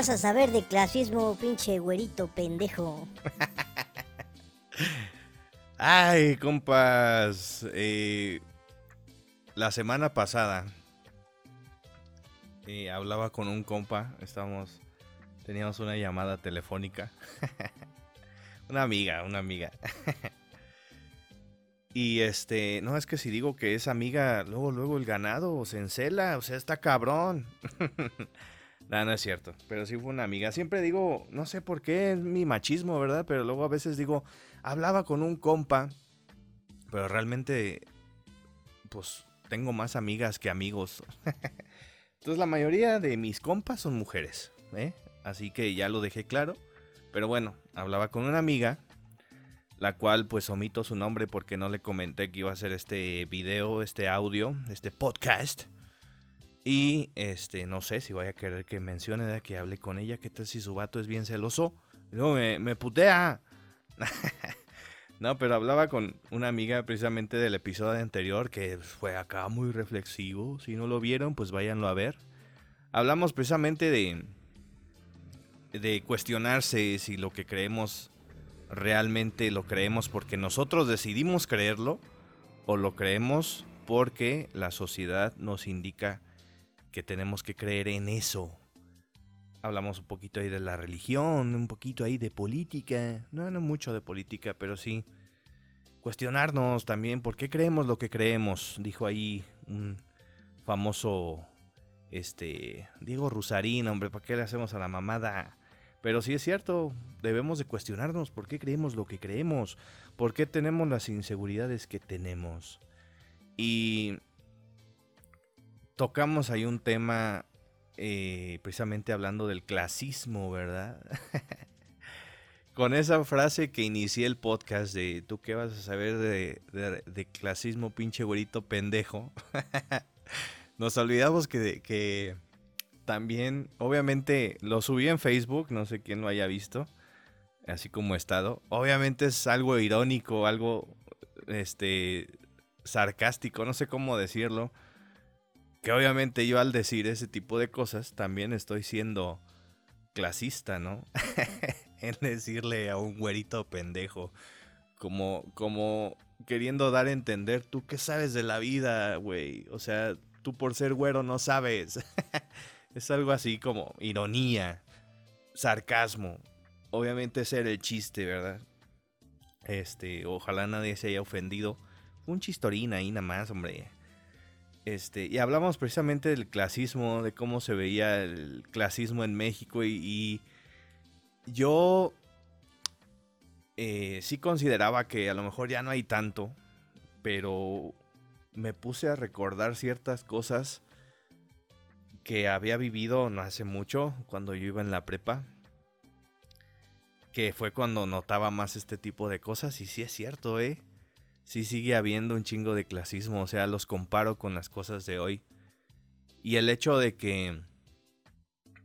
vas a saber de clasismo, pinche güerito pendejo? Ay, compas. Eh, la semana pasada eh, hablaba con un compa. Estábamos. Teníamos una llamada telefónica. una amiga, una amiga. y este. No, es que si digo que es amiga, luego, luego el ganado se encela. O sea, está cabrón. No, no es cierto. Pero sí fue una amiga. Siempre digo, no sé por qué es mi machismo, ¿verdad? Pero luego a veces digo, hablaba con un compa. Pero realmente, pues, tengo más amigas que amigos. Entonces la mayoría de mis compas son mujeres. ¿eh? Así que ya lo dejé claro. Pero bueno, hablaba con una amiga. La cual pues omito su nombre porque no le comenté que iba a hacer este video, este audio, este podcast. Y este, no sé si vaya a querer que mencione de que hable con ella. ¿Qué tal si su vato es bien celoso? No, me, me putea. no, pero hablaba con una amiga precisamente del episodio anterior que fue acá muy reflexivo. Si no lo vieron, pues váyanlo a ver. Hablamos precisamente de, de cuestionarse si lo que creemos realmente lo creemos porque nosotros decidimos creerlo o lo creemos porque la sociedad nos indica que tenemos que creer en eso. Hablamos un poquito ahí de la religión, un poquito ahí de política, no, no mucho de política, pero sí cuestionarnos también por qué creemos lo que creemos, dijo ahí un famoso este Diego Rusarín, hombre, ¿para qué le hacemos a la mamada? Pero sí es cierto, debemos de cuestionarnos por qué creemos lo que creemos, por qué tenemos las inseguridades que tenemos. Y tocamos ahí un tema eh, precisamente hablando del clasismo, ¿verdad? Con esa frase que inicié el podcast de tú qué vas a saber de, clasismo, pinche güerito pendejo. Nos olvidamos que, que también, obviamente, lo subí en Facebook, no sé quién lo haya visto, así como estado. Obviamente es algo irónico, algo este sarcástico, no sé cómo decirlo que obviamente yo al decir ese tipo de cosas también estoy siendo clasista, ¿no? en decirle a un güerito pendejo, como, como queriendo dar a entender, tú qué sabes de la vida, güey. O sea, tú por ser güero no sabes. es algo así como ironía, sarcasmo. Obviamente ese era el chiste, ¿verdad? Este, ojalá nadie se haya ofendido. Un chistorín ahí nada más, hombre. Este, y hablamos precisamente del clasismo, de cómo se veía el clasismo en México y, yo eh, sí consideraba que a lo mejor ya no hay tanto, pero me puse a recordar ciertas cosas que había vivido no hace mucho, cuando yo iba en la prepa, que fue cuando notaba más este tipo de cosas y sí es cierto, ¿eh? Sí sigue habiendo un chingo de clasismo, o sea, los comparo con las cosas de hoy. Y el hecho de que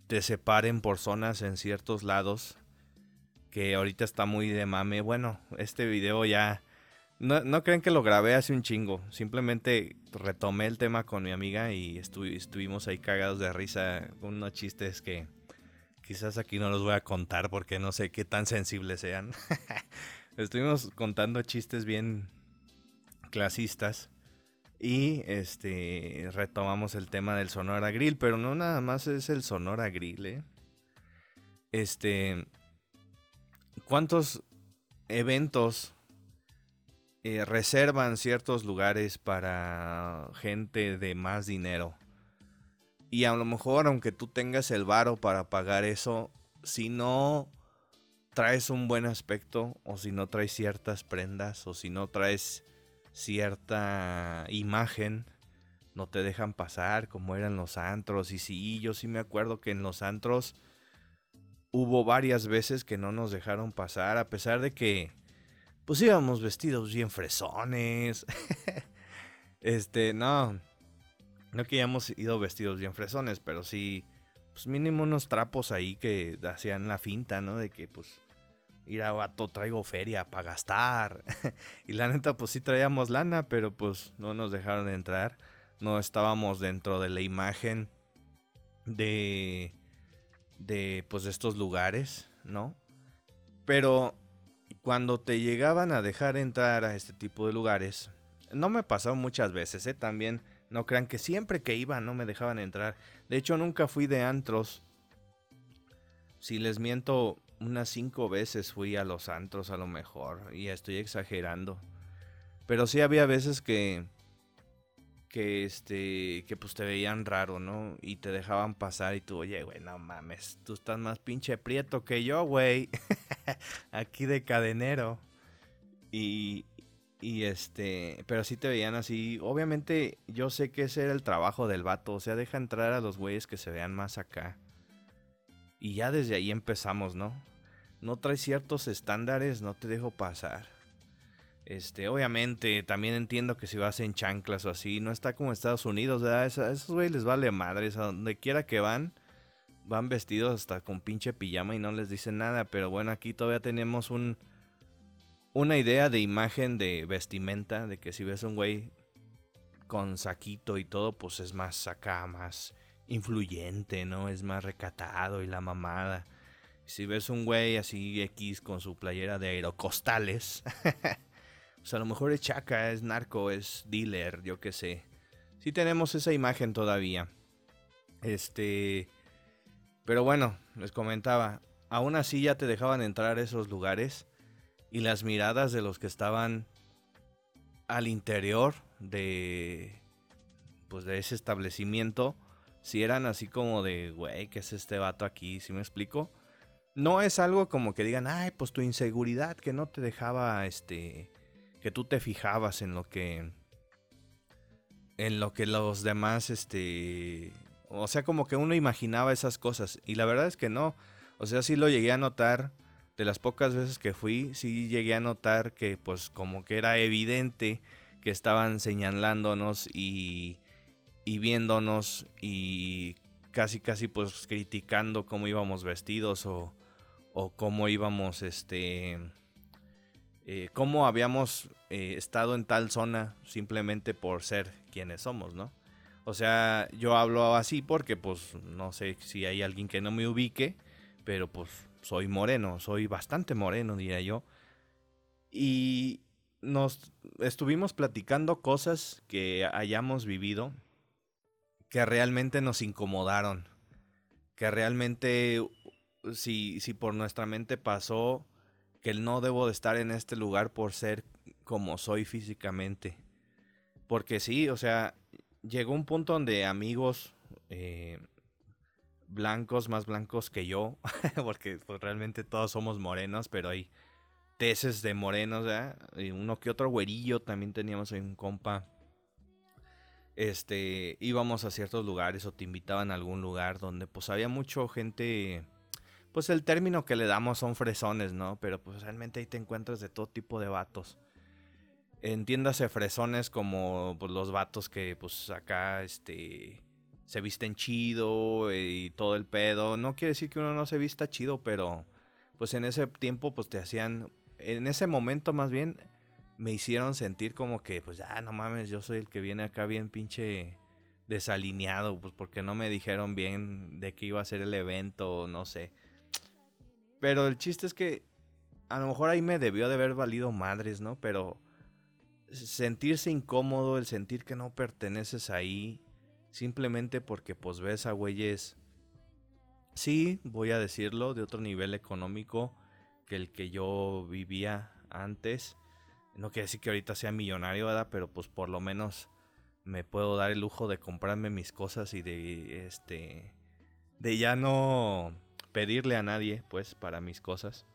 te separen por zonas en ciertos lados, que ahorita está muy de mame, bueno, este video ya... No, no creen que lo grabé hace un chingo, simplemente retomé el tema con mi amiga y estuvimos ahí cagados de risa unos chistes que quizás aquí no los voy a contar porque no sé qué tan sensibles sean. estuvimos contando chistes bien, clasistas. Y este retomamos el tema del Sonora Grill, pero no nada más es el Sonora Grill, ¿eh? Este. ¿Cuántos eventos eh, reservan ciertos lugares para gente de más dinero? Y a lo mejor, aunque tú tengas el varo para pagar eso, si no traes un buen aspecto, o si no traes ciertas prendas, o si no traes cierta imagen, no te dejan pasar como eran los antros. Y sí, yo sí me acuerdo que en los antros hubo varias veces que no nos dejaron pasar, a pesar de que pues íbamos vestidos bien fresones. este, no, no que hayamos ido vestidos bien fresones, pero sí, pues mínimo unos trapos ahí que hacían la finta, ¿no? De que pues a vato, traigo feria para gastar. y la neta, pues sí traíamos lana, pero pues no nos dejaron entrar. No estábamos dentro de la imagen de de pues de estos lugares, ¿no? Pero cuando te llegaban a dejar entrar a este tipo de lugares, no me pasó muchas veces, ¿eh? También no crean que siempre que iba no me dejaban entrar. De hecho, nunca fui de antros. Si les miento, unas cinco veces fui a los antros a lo mejor. Y estoy exagerando. Pero sí había veces que que este que pues te veían raro, ¿no? Y te dejaban pasar y tú, "Oye, güey, no mames, tú estás más pinche prieto que yo, güey." Aquí de cadenero. Y y este, pero sí te veían así. Obviamente, yo sé que ese era el trabajo del vato, o sea, deja entrar a los güeyes que se vean más acá. Y ya desde ahí empezamos, ¿no? No traes ciertos estándares, no te dejo pasar. Este, obviamente, también entiendo que si vas en chanclas o así, no está como Estados Unidos, ¿verdad? a esos güeyes les vale madres, a donde quiera que van, van vestidos hasta con pinche pijama y no les dicen nada, pero bueno, aquí todavía tenemos un, una idea de imagen de vestimenta, de que si ves un güey con saquito y todo, pues es más acá, más influyente, ¿no? Es más recatado y la mamada. Si ves un güey así X con su playera de aerocostales, pues a lo mejor es chaca, es narco, es dealer, yo qué sé. Sí tenemos esa imagen todavía. Este... Pero bueno, les comentaba, aún así ya te dejaban entrar a esos lugares y las miradas de los que estaban al interior de pues de ese establecimiento si eran así como de güey qué es este vato aquí si me explico no es algo como que digan ay pues tu inseguridad que no te dejaba este que tú te fijabas en lo que en lo que los demás este o sea como que uno imaginaba esas cosas y la verdad es que no. O sea sí lo llegué a notar. De las pocas veces que fui sí llegué a notar que pues como que era evidente que estaban señalándonos y y viéndonos y casi casi pues criticando cómo íbamos vestidos o, o cómo íbamos este eh, cómo habíamos eh, estado en tal zona simplemente por ser quienes somos, ¿no? O sea, yo hablo así porque pues no sé si hay alguien que no me ubique, pero pues soy moreno, soy bastante moreno, diría yo. Y nos estuvimos platicando cosas que hayamos vivido que realmente nos incomodaron, que realmente si, si por nuestra mente pasó que no debo de estar en este lugar por ser como soy físicamente. Porque sí, o sea, llegó un punto donde amigos eh, blancos, más blancos que yo, porque pues, realmente todos somos morenos, pero hay teces de morenos, Y uno que otro güerillo, también teníamos ahí un compa. Este, íbamos a ciertos lugares o te invitaban a algún lugar donde pues había mucha gente pues el término que le damos son fresones, ¿no? Pero pues realmente ahí te encuentras de todo tipo de vatos. Entiéndase fresones como pues, los vatos que pues acá este se visten chido y todo el pedo. No quiere decir que uno no se vista chido, pero pues en ese tiempo pues te hacían en ese momento más bien me hicieron sentir como que pues ya no mames, yo soy el que viene acá bien pinche desalineado, pues porque no me dijeron bien de qué iba a ser el evento, no sé. Pero el chiste es que a lo mejor ahí me debió de haber valido madres, ¿no? Pero sentirse incómodo, el sentir que no perteneces ahí, simplemente porque pues ves a güeyes, sí, voy a decirlo, de otro nivel económico que el que yo vivía antes. No quiere decir que ahorita sea millonario, ¿verdad? Pero pues por lo menos me puedo dar el lujo de comprarme mis cosas y de este de ya no pedirle a nadie, pues, para mis cosas.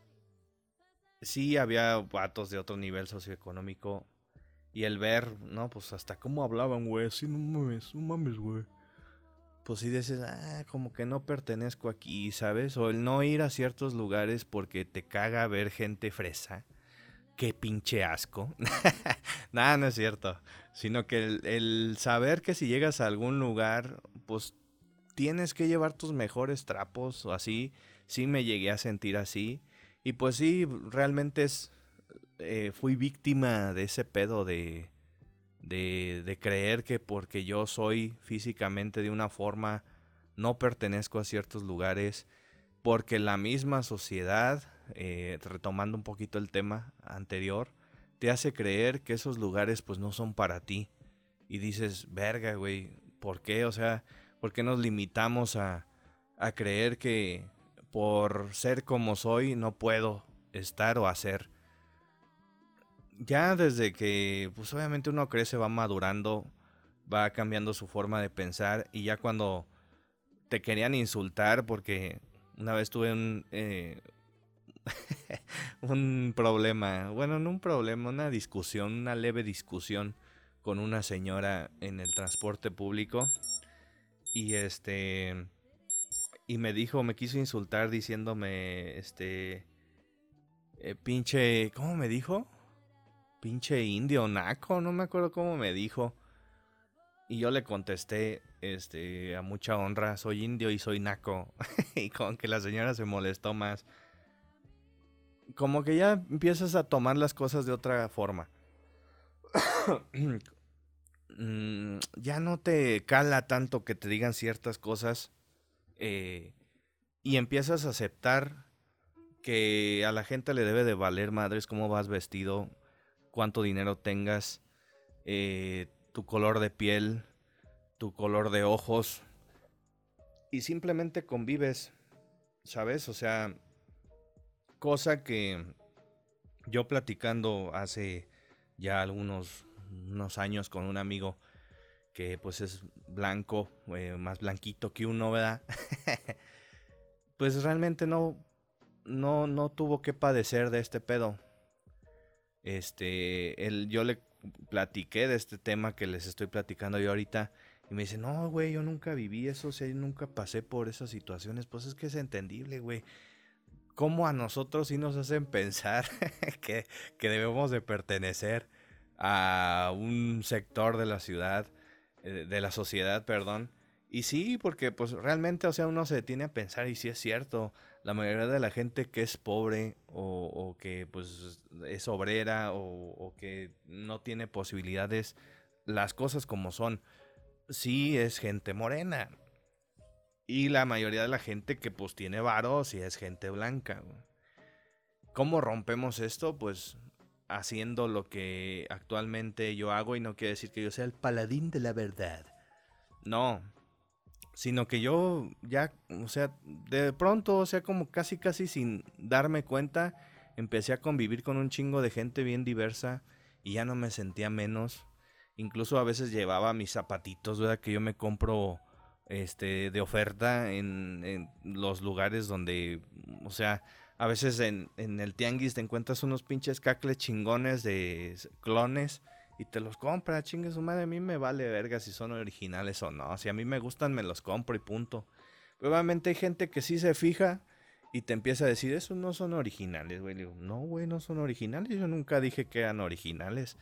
Sí había vatos de otro nivel socioeconómico. Y el ver, ¿no? Pues hasta cómo hablaban, güey. Así, no mames, no mames, güey. Pues sí dices, ah, como que no pertenezco aquí, ¿sabes? O el no ir a ciertos lugares porque te caga ver gente fresa. Qué pinche asco. Nada, no es cierto. Sino que el, saber que si llegas a algún lugar, pues tienes que llevar tus mejores trapos o así. Sí me llegué a sentir así. Y pues sí, realmente es, eh, fui víctima de ese pedo de, de creer que porque yo soy físicamente de una forma, no pertenezco a ciertos lugares. porque la misma sociedad, eh, retomando un poquito el tema anterior, te hace creer que esos lugares pues no son para ti. Y dices, verga, güey, ¿por qué? O sea, ¿por qué nos limitamos a, a creer que por ser como soy no puedo estar o hacer? Ya desde que, pues obviamente uno crece, va madurando, va cambiando su forma de pensar y ya cuando te querían insultar porque una vez tuve un, eh, un problema, bueno, no un problema, una discusión, una leve discusión con una señora en el transporte público y este y me dijo, me quiso insultar diciéndome este eh, pinche, ¿cómo me dijo? Pinche indio naco, no me acuerdo cómo me dijo. Y yo le contesté, este, a mucha honra, soy indio y soy naco. y con que la señora se molestó más como que ya empiezas a tomar las cosas de otra forma. Mm, ya no te cala tanto que te digan ciertas cosas eh, y empiezas a aceptar que a la gente le debe de valer madres cómo vas vestido, cuánto dinero tengas, eh, tu color de piel, tu color de ojos y simplemente convives, ¿sabes? O sea, Cosa que yo platicando hace ya algunos unos años con un amigo que pues es blanco, eh, más blanquito que uno, ¿verdad? pues realmente no, no, no tuvo que padecer de este pedo. Este, él, yo le platiqué de este tema que les estoy platicando yo ahorita. Y me dice, no, güey, yo nunca viví eso, o nunca pasé por esas situaciones. Pues es que es entendible, güey cómo a nosotros sí nos hacen pensar que, debemos de pertenecer a un sector de la ciudad, eh, de la sociedad, perdón. Y sí, porque pues realmente, o sea, uno se detiene a pensar y sí es cierto, la mayoría de la gente que es pobre o, que pues es obrera o, que no tiene posibilidades, las cosas como son, sí es gente morena. Y la mayoría de la gente que pues tiene varos y es gente blanca. ¿Cómo rompemos esto? Pues haciendo lo que actualmente yo hago y no quiere decir que yo sea el paladín de la verdad. No, sino que yo ya, o sea, de pronto, o sea, como casi casi sin darme cuenta, empecé a convivir con un chingo de gente bien diversa y ya no me sentía menos. Incluso a veces llevaba mis zapatitos, ¿verdad? Que yo me compro este, de oferta en, los lugares donde, o sea, a veces en, el tianguis te encuentras unos pinches cacles chingones de clones y te los compra, chingue su madre, a mí me vale verga si son originales o no, si a mí me gustan me los compro y punto. obviamente hay gente que sí se fija y te empieza a decir, esos no son originales, güey. Digo, no, güey, no son originales, yo nunca dije que eran originales.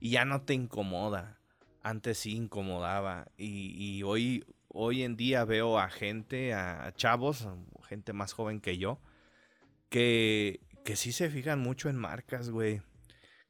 Y ya no te incomoda. Antes sí incomodaba. Y hoy, hoy en día veo a gente, a chavos, gente más joven que yo, que, que sí se fijan mucho en marcas, güey.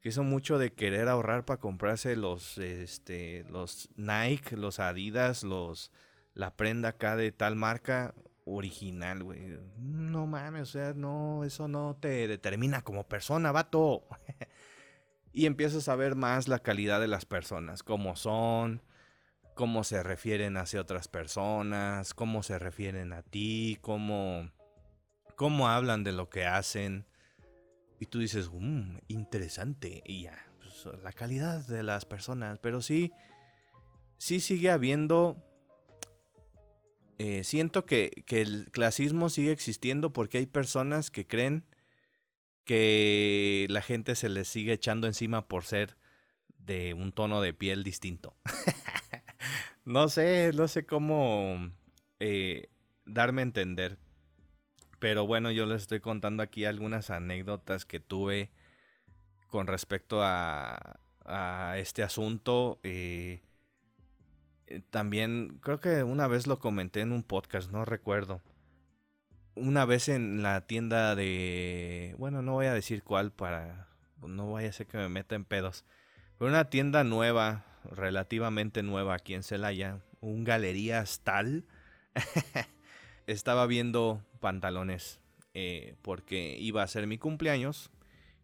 Que son mucho de querer ahorrar para comprarse los, este, los Nike, los Adidas, los, la prenda acá de tal marca original, güey. No mames, o sea, no, eso no te determina como persona, vato. y empiezas a ver más la calidad de las personas, cómo son, cómo se refieren hacia otras personas, cómo se refieren a ti, cómo, cómo hablan de lo que hacen. Y tú dices, mmm, interesante. Y ya, pues, la calidad de las personas. Pero sí, sí sigue habiendo... Eh, siento que, que el clasismo sigue existiendo porque hay personas que creen que la gente se les sigue echando encima por ser de un tono de piel distinto. No sé, no sé cómo eh, darme a entender. Pero bueno, yo les estoy contando aquí algunas anécdotas que tuve con respecto a, a este asunto. Eh, eh, también creo que una vez lo comenté en un podcast, no recuerdo. Una vez en la tienda de... Bueno, no voy a decir cuál para... No vaya a ser que me meta en pedos. Pero una tienda nueva relativamente nueva aquí en Celaya, un Galerías Tal. estaba viendo pantalones eh, porque iba a ser mi cumpleaños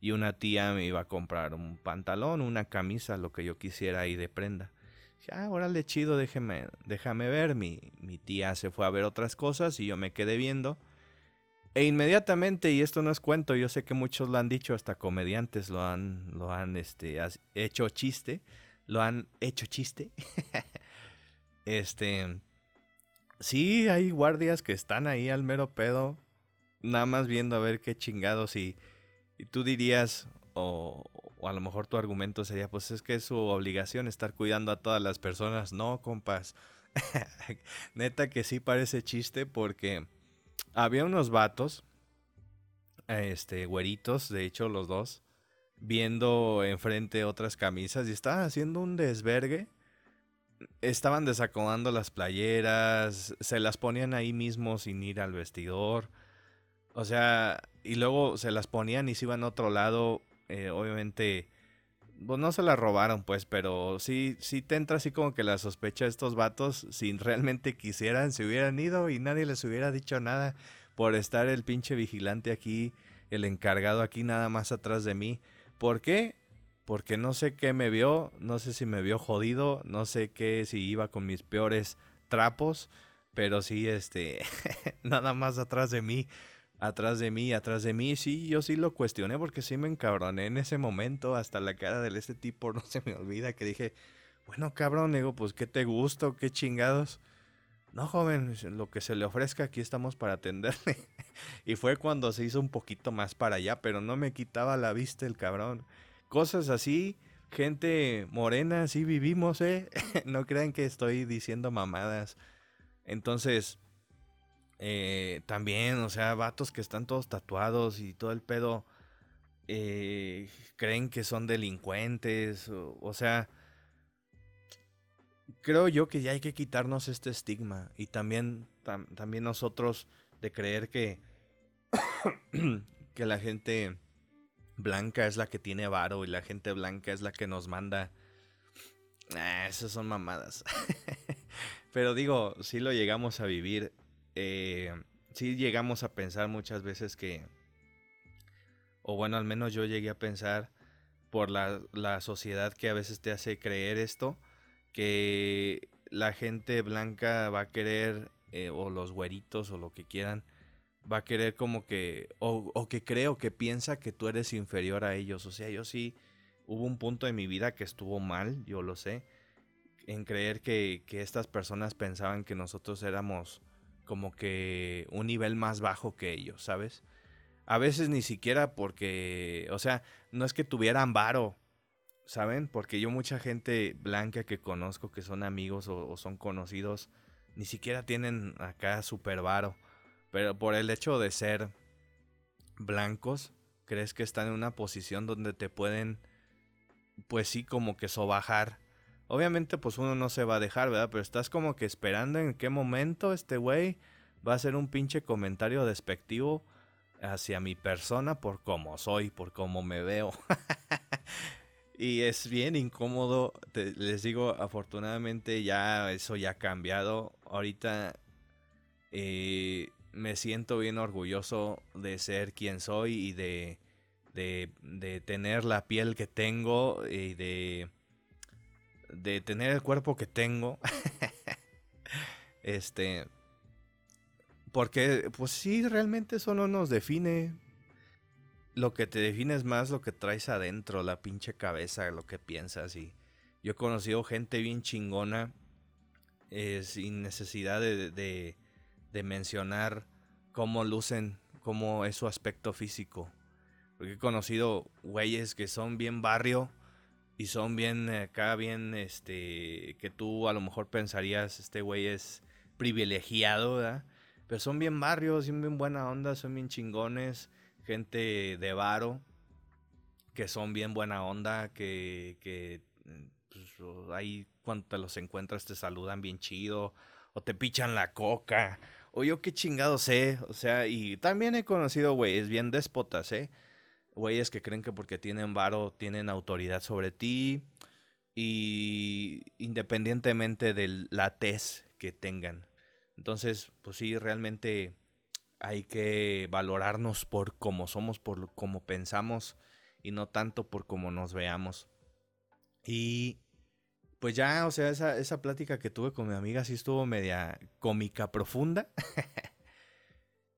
y una tía me iba a comprar un pantalón, una camisa, lo que yo quisiera y de prenda. Dije, ah, órale, chido, déjeme, déjame ver. Mi, mi tía se fue a ver otras cosas y yo me quedé viendo. E inmediatamente, y esto no es cuento, yo sé que muchos lo han dicho, hasta comediantes lo han, lo han este, hecho chiste, lo han hecho chiste. este, sí, hay guardias que están ahí al mero pedo, nada más viendo a ver qué chingados y, y tú dirías, o, o, a lo mejor tu argumento sería, pues es que es su obligación estar cuidando a todas las personas. No, compas. Neta que sí parece chiste porque había unos vatos, este, güeritos, de hecho los dos, viendo enfrente otras camisas y estaban haciendo un desvergue. Estaban desacomodando las playeras, se las ponían ahí mismo sin ir al vestidor. O sea, y luego se las ponían y se iban a otro lado. Eh, obviamente, pues no se las robaron, pues, pero sí, sí te entra así como que la sospecha de estos vatos, si realmente quisieran, se hubieran ido y nadie les hubiera dicho nada por estar el pinche vigilante aquí, el encargado aquí nada más atrás de mí. ¿Por qué? Porque no sé qué me vio, no sé si me vio jodido, no sé qué, si iba con mis peores trapos, pero sí, este, nada más atrás de mí, atrás de mí, atrás de mí, sí, yo sí lo cuestioné porque sí me encabroné en ese momento, hasta la cara de este tipo no se me olvida que dije, bueno, cabrón, digo, pues, ¿qué te gusta? ¿Qué chingados? No, joven, lo que se le ofrezca, aquí estamos para atenderle. y fue cuando se hizo un poquito más para allá, pero no me quitaba la vista el cabrón. Cosas así, gente morena, así vivimos, ¿eh? no crean que estoy diciendo mamadas. Entonces, eh, también, o sea, vatos que están todos tatuados y todo el pedo, eh, creen que son delincuentes, o sea creo yo que ya hay que quitarnos este estigma y también, también nosotros de creer que, que la gente blanca es la que tiene varo y la gente blanca es la que nos manda. Ah, esas son mamadas. Pero digo, si lo llegamos a vivir. Eh, sí llegamos a pensar muchas veces que. O bueno, al menos yo llegué a pensar por la, la sociedad que a veces te hace creer esto que la gente blanca va a querer, eh, o los güeritos o lo que quieran, va a querer como que, o, o, que creo que piensa que tú eres inferior a ellos. O sea, yo sí, hubo un punto de mi vida que estuvo mal, yo lo sé, en creer que, que estas personas pensaban que nosotros éramos como que un nivel más bajo que ellos, ¿sabes? A veces ni siquiera porque, o sea, no es que tuvieran varo, ¿saben? Porque yo mucha gente blanca que conozco, que son amigos o, son conocidos, ni siquiera tienen acá super varo. Pero por el hecho de ser blancos, crees que están en una posición donde te pueden, pues sí, como que sobajar. Obviamente, pues uno no se va a dejar, ¿verdad? Pero estás como que esperando en qué momento este güey va a hacer un pinche comentario despectivo hacia mi persona por cómo soy, por cómo me veo. Y es bien incómodo. les digo, afortunadamente ya eso ya ha cambiado. Ahorita eh, me siento bien orgulloso de ser quien soy y de, de, tener la piel que tengo y de, de tener el cuerpo que tengo. este. Porque, pues sí, realmente eso no nos define lo que te define es más lo que traes adentro, la pinche cabeza, lo que piensas. Y yo he conocido gente bien chingona eh, sin necesidad de, de, mencionar cómo lucen, cómo es su aspecto físico. Porque he conocido güeyes que son bien barrio y son bien acá, bien, este, que tú a lo mejor pensarías, este güey es privilegiado, ¿verdad? Pero son bien barrios, son bien buena onda, son bien chingones gente de varo, que son bien buena onda, que, que pues, ahí cuando te los encuentras te saludan bien chido, o te pichan la coca, o yo qué chingado sé, o sea, y también he conocido güeyes bien déspotas, ¿eh? Güeyes que creen que porque tienen varo tienen autoridad sobre ti, y independientemente de la tez que tengan. Entonces, pues sí, realmente hay que valorarnos por cómo somos, por cómo pensamos y no tanto por cómo nos veamos. Y pues ya, o sea, esa, esa plática que tuve con mi amiga sí estuvo media cómica profunda.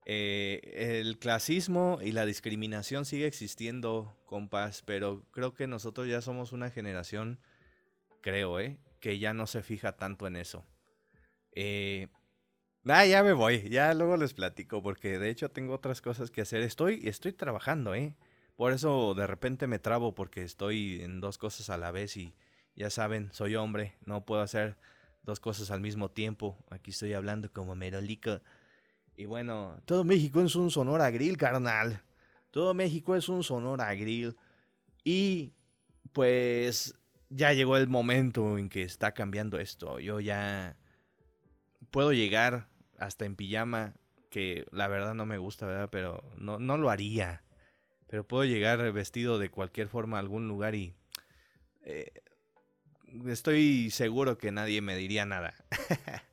Eh, el clasismo y la discriminación sigue existiendo, compas, pero creo que nosotros ya somos una generación, creo, ¿eh? Que ya no se fija tanto en eso. Eh, ah, ya me voy, ya luego les platico, porque de hecho tengo otras cosas que hacer. Estoy, estoy trabajando, ¿eh? Por eso de repente me trabo porque estoy en dos cosas a la vez y ya saben, soy hombre, no puedo hacer dos cosas al mismo tiempo. Aquí estoy hablando como merolico. Y bueno, todo México es un Sonora Grill, carnal. Todo México es un Sonora Grill. Y pues ya llegó el momento en que está cambiando esto. Yo ya puedo llegar hasta en pijama, que la verdad no me gusta, ¿verdad? Pero no, no lo haría. Pero puedo llegar vestido de cualquier forma a algún lugar y eh, estoy seguro que nadie me diría nada.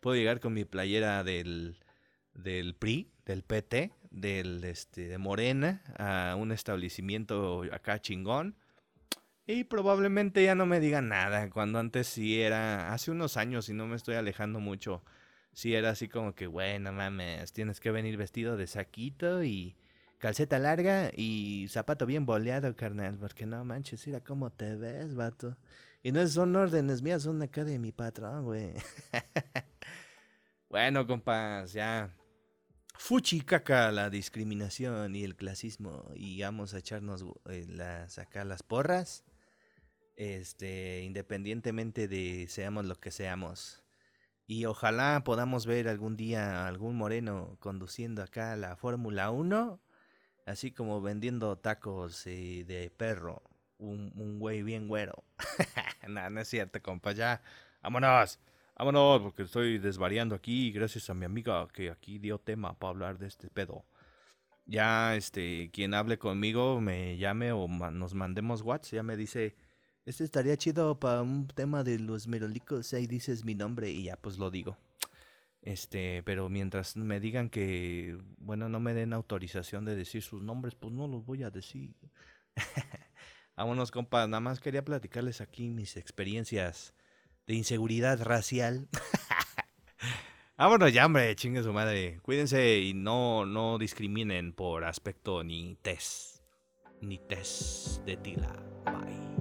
puedo llegar con mi playera del del PRI, del PT, del este de Morena a un establecimiento acá chingón. Y probablemente ya no me digan nada, cuando antes sí era, hace unos años, y no me estoy alejando mucho, sí era así como que, bueno, mames, tienes que venir vestido de saquito y calceta larga y zapato bien boleado, carnal, porque no manches, mira cómo te ves, vato. Y no son órdenes mías, son acá de mi patrón, güey. bueno, compas, ya fuchi caca la discriminación y el clasismo y vamos a echarnos eh, las, acá las porras este independientemente de seamos lo que seamos y ojalá podamos ver algún día algún moreno conduciendo acá la Fórmula 1 así como vendiendo tacos eh, de perro un, un güey bien güero no, no es cierto compa ya vámonos Vámonos, porque estoy desvariando aquí, gracias a mi amiga que aquí dio tema para hablar de este pedo. Ya, este, quien hable conmigo me llame o nos mandemos WhatsApp, ya me dice, este estaría chido para un tema de los merolicos, ahí dices mi nombre y ya pues lo digo. Este, pero mientras me digan que, bueno, no me den autorización de decir sus nombres, pues no los voy a decir. Vámonos, compas, nada más quería platicarles aquí mis experiencias de inseguridad racial. Vámonos ya, hombre, chingue su madre. Cuídense y no, no discriminen por aspecto ni test. Ni test de tila. Bye.